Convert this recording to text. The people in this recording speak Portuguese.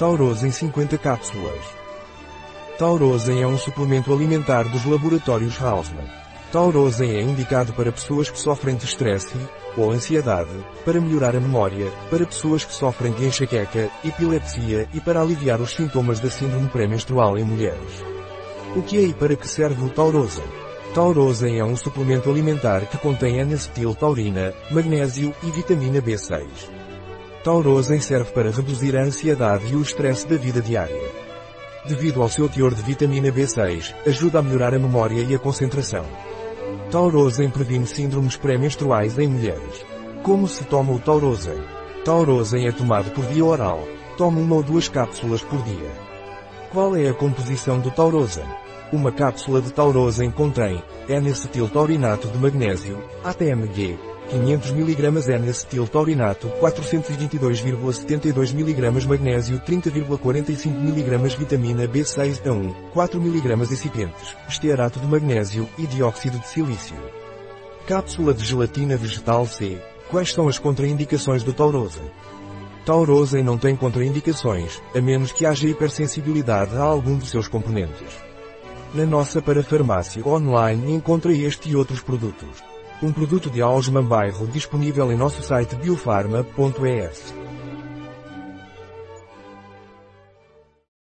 Taurosen 50 cápsulas. Taurosen é um suplemento alimentar dos laboratórios Haussmann. Taurosen é indicado para pessoas que sofrem de estresse ou ansiedade, para melhorar a memória, para pessoas que sofrem de enxaqueca, epilepsia e para aliviar os sintomas da síndrome pré-menstrual em mulheres. O que é e para que serve o Taurosen? Taurosen é um suplemento alimentar que contém N-acetiltaurina, magnésio e vitamina B6. Taurosen serve para reduzir a ansiedade e o estresse da vida diária. Devido ao seu teor de vitamina B6, ajuda a melhorar a memória e a concentração. Taurosen previne síndromes pré-menstruais em mulheres. Como se toma o Taurosen? Taurosen é tomado por via oral. Tome uma ou duas cápsulas por dia. Qual é a composição do Taurosen? Uma cápsula de Taurosen contém N-acetiltaurinato de magnésio, ATMG, 500 mg N-acetiltaurinato, 422,72 mg magnésio, 30,45 mg vitamina B6 a 1, 4 mg excipientes, estearato de magnésio e dióxido de silício. Cápsula de gelatina vegetal C. Quais são as contraindicações do Taurosen? Taurosen não tem contraindicações, a menos que haja hipersensibilidade a algum de seus componentes. Na nossa parafarmácia online encontra este e outros produtos. Um produto de Ausman Bairro disponível em nosso site biofarma.es.